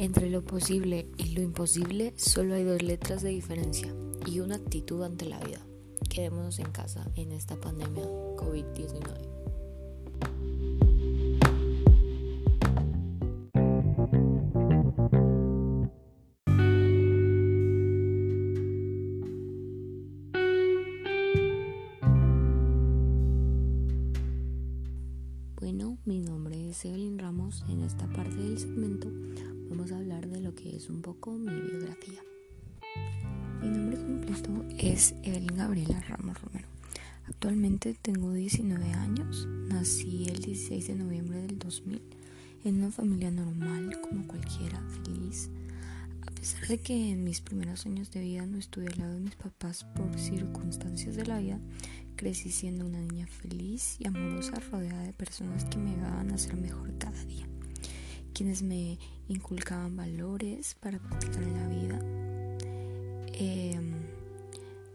Entre lo posible y lo imposible solo hay dos letras de diferencia y una actitud ante la vida. Quedémonos en casa en esta pandemia COVID-19. Bueno, mi nombre es Evelyn Ramos. En esta parte del segmento lo que es un poco mi biografía. Mi nombre completo es Evelyn Gabriela Ramos Romero. Actualmente tengo 19 años. Nací el 16 de noviembre del 2000 en una familia normal como cualquiera, feliz. A pesar de que en mis primeros años de vida no estuve al lado de mis papás por circunstancias de la vida, crecí siendo una niña feliz y amorosa rodeada de personas que me ayudaban a ser mejor cada día, quienes me inculcaban valores para practicar en la vida. Em,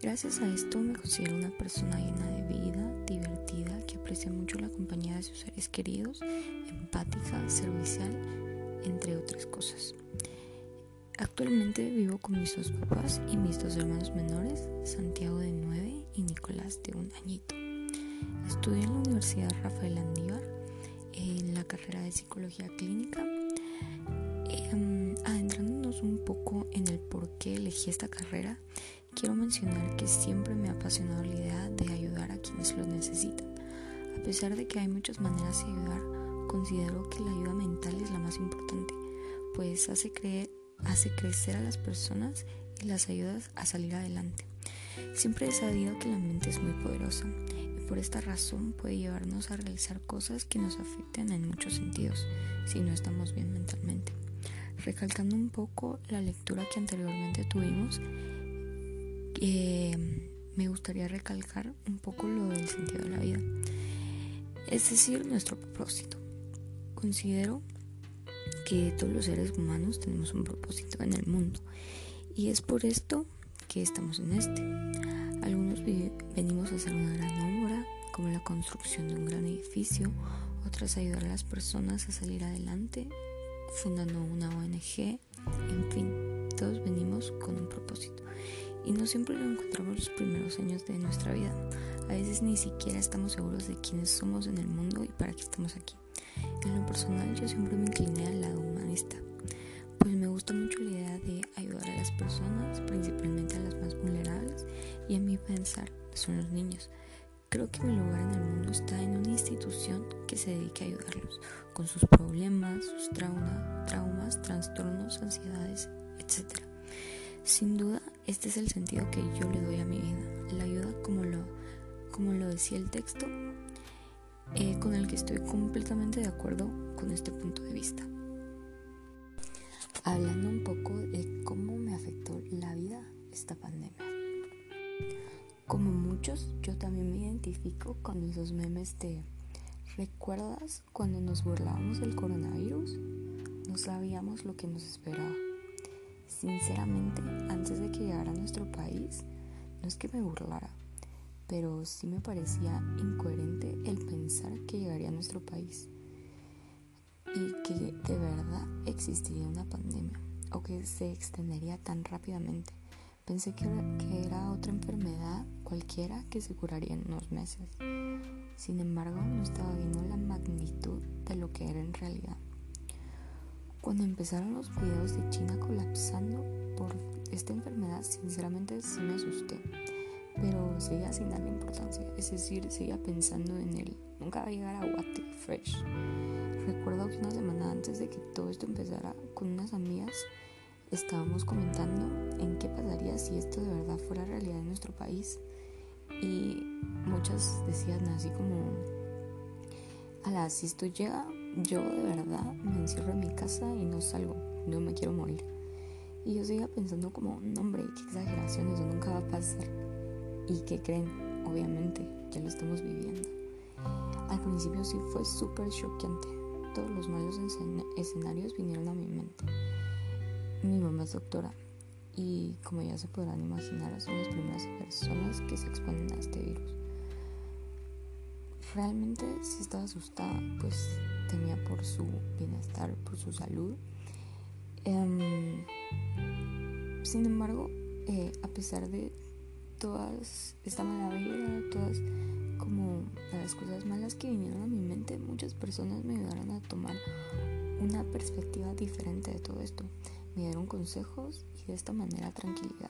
gracias a esto me considero una persona llena de vida, divertida, que aprecia mucho la compañía de sus seres queridos, empática, servicial, entre otras cosas. Actualmente vivo con mis dos papás y mis dos hermanos menores, Santiago de 9 y Nicolás de un añito. Estudio en la Universidad Rafael Andívar en la carrera de Psicología Clínica. Eh, adentrándonos un poco en el por qué elegí esta carrera, quiero mencionar que siempre me ha apasionado la idea de ayudar a quienes lo necesitan. A pesar de que hay muchas maneras de ayudar, considero que la ayuda mental es la más importante, pues hace hace crecer a las personas y las ayuda a salir adelante. Siempre he sabido que la mente es muy poderosa y por esta razón puede llevarnos a realizar cosas que nos afecten en muchos sentidos si no estamos bien mentalmente. Recalcando un poco la lectura que anteriormente tuvimos, eh, me gustaría recalcar un poco lo del sentido de la vida, es decir, nuestro propósito. Considero que todos los seres humanos tenemos un propósito en el mundo y es por esto que estamos en este. Algunos venimos a hacer una gran obra, como la construcción de un gran edificio, otras ayudar a las personas a salir adelante, fundando una ONG, en fin, todos venimos con un propósito. Y no siempre lo encontramos los primeros años de nuestra vida. A veces ni siquiera estamos seguros de quiénes somos en el mundo y para qué estamos aquí. En lo personal yo siempre me incliné al lado humanista, pues me gusta mucho la idea de ayudar a las personas, principalmente a las más vulnerables, y a mi pensar son los niños. Creo que mi lugar en el mundo está en una institución que se dedique a ayudarlos con sus problemas, sus traumas, trastornos, ansiedades, etc. Sin duda, este es el sentido que yo le doy a mi vida. La ayuda, como lo, como lo decía el texto, eh, con el que estoy completamente de acuerdo con este punto de vista. Hablando un poco de cómo me afectó la vida esta pandemia. Como muchos, yo también me identifico con esos memes de ¿Recuerdas cuando nos burlábamos del coronavirus? No sabíamos lo que nos esperaba. Sinceramente, antes de que llegara a nuestro país, no es que me burlara, pero sí me parecía incoherente el pensar que llegaría a nuestro país y que de verdad existiría una pandemia o que se extendería tan rápidamente. Pensé que era, otra enfermedad cualquiera que se curaría en unos meses. Sin embargo, no estaba viendo la magnitud de lo que era en realidad. Cuando empezaron los videos de China colapsando por esta enfermedad, sinceramente sí me asusté pero seguía sin darle importancia, es decir, seguía pensando en él. Nunca va a llegar a What Fresh. Recuerdo que una semana antes de que todo esto empezara, con unas amigas estábamos comentando en qué pasaría si esto de verdad fuera realidad en nuestro país. Y muchas decían así como, ala, si esto llega, yo de verdad me encierro en mi casa y no salgo, no me quiero morir. Y yo seguía pensando como, no hombre, qué exageración, eso nunca va a pasar y que creen, obviamente, ya lo estamos viviendo. Al principio sí fue súper choqueante. Todos los malos escenarios vinieron a mi mente. Mi mamá es doctora y como ya se podrán imaginar son las primeras personas que se exponen a este virus. Realmente sí estaba asustada, pues temía por su bienestar, por su salud. Em, sin embargo, eh, a pesar de todas esta mala vida, todas como las cosas malas que vinieron a mi mente, muchas personas me ayudaron a tomar una perspectiva diferente de todo esto. Me dieron consejos y de esta manera tranquilidad.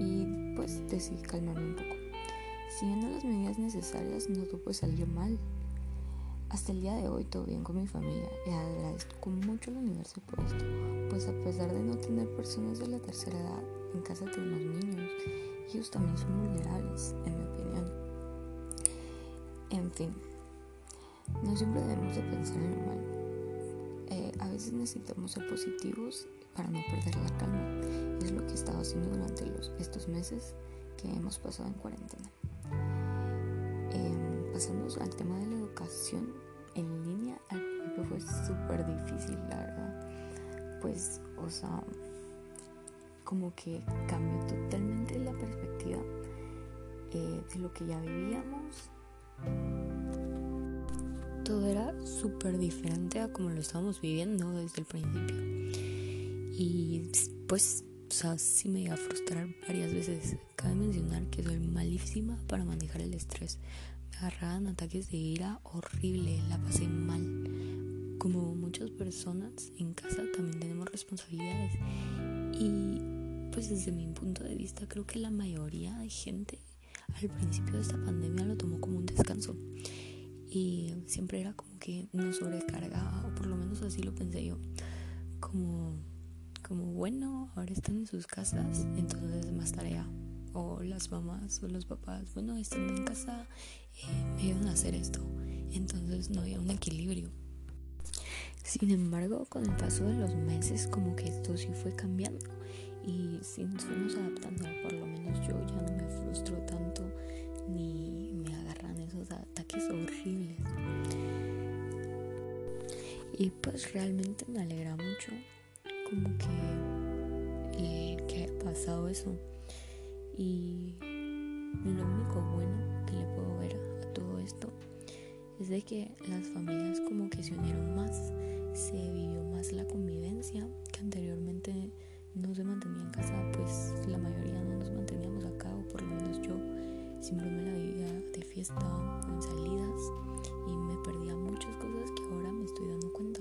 Y pues decidí calmarme un poco. Siguiendo las medidas necesarias no tuvo salir mal. Hasta el día de hoy todo bien con mi familia y agradezco mucho al universo por esto, pues a pesar de no tener personas de la tercera edad, en casa tenemos niños y ellos también son vulnerables, en mi opinión. En fin, no siempre debemos de pensar en lo malo. Eh, a veces necesitamos ser positivos para no perder la calma. es lo que he estado haciendo durante los, estos meses que hemos pasado en cuarentena. Eh, pasamos al tema de la educación en línea. Al principio fue súper difícil, la verdad. Pues, o sea, como que cambió totalmente la perspectiva eh, de lo que ya vivíamos. Todo era súper diferente a como lo estábamos viviendo desde el principio. Y pues, o sea, sí me iba a frustrar varias veces. Cabe mencionar que soy malísima para manejar el estrés. Me agarraban ataques de ira horrible, la pasé mal. Como muchas personas en casa también tenemos responsabilidades. Y pues desde mi punto de vista creo que la mayoría de gente al principio de esta pandemia lo tomó como un descanso y siempre era como que no sobrecargaba o por lo menos así lo pensé yo como como bueno ahora están en sus casas entonces más tarea o las mamás o los papás bueno están en casa eh, me ayudan a hacer esto entonces no había un equilibrio. Sin embargo con el paso de los meses como que esto sí fue cambiando. Y si nos fuimos adaptando, por lo menos yo ya no me frustro tanto ni me agarran esos ataques horribles. Y pues realmente me alegra mucho como que, pasado eso. Y lo único bueno que le puedo ver a todo esto es de que las familias como que se unieron más, se vivió más la convivencia que anteriormente no se mantenía en casa, pues la mayoría no nos manteníamos acá, o por lo menos yo siempre me la vivía de fiesta, en salidas, y me perdía muchas cosas que ahora me estoy dando cuenta.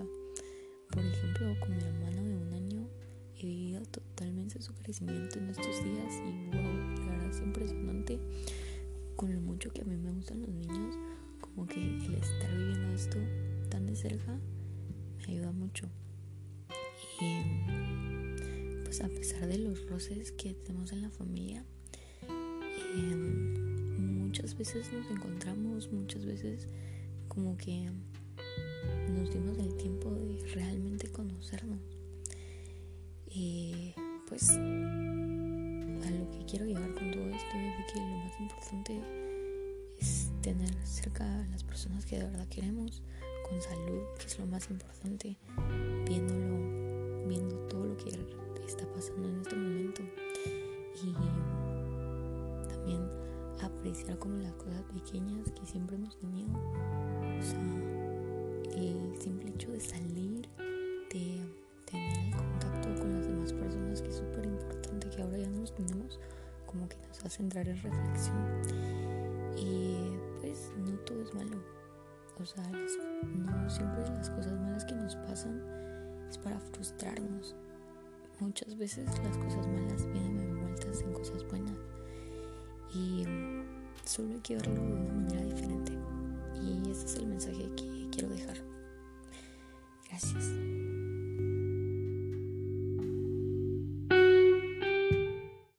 Crecimiento en estos días y wow, la verdad es impresionante con lo mucho que a mí me gustan los niños, como que el estar viviendo esto tan de cerca me ayuda mucho. Y pues, a pesar de los roces que tenemos en la familia, em, muchas veces nos encontramos, muchas veces como que nos dimos el tiempo de realmente conocernos. Pues a lo que quiero llegar con todo esto es que lo más importante es tener cerca a las personas que de verdad queremos, con salud, que es lo más importante, viéndolo, viendo todo lo que está pasando en este momento y también apreciar como las cosas pequeñas que siempre hemos tenido. O sea, el simple hecho de salir, hace entrar en reflexión. Y pues no todo es malo. O sea, no siempre las cosas malas que nos pasan es para frustrarnos. Muchas veces las cosas malas vienen envueltas en cosas buenas y solo hay que verlo de una manera diferente. Y ese es el mensaje que quiero dejar. Gracias.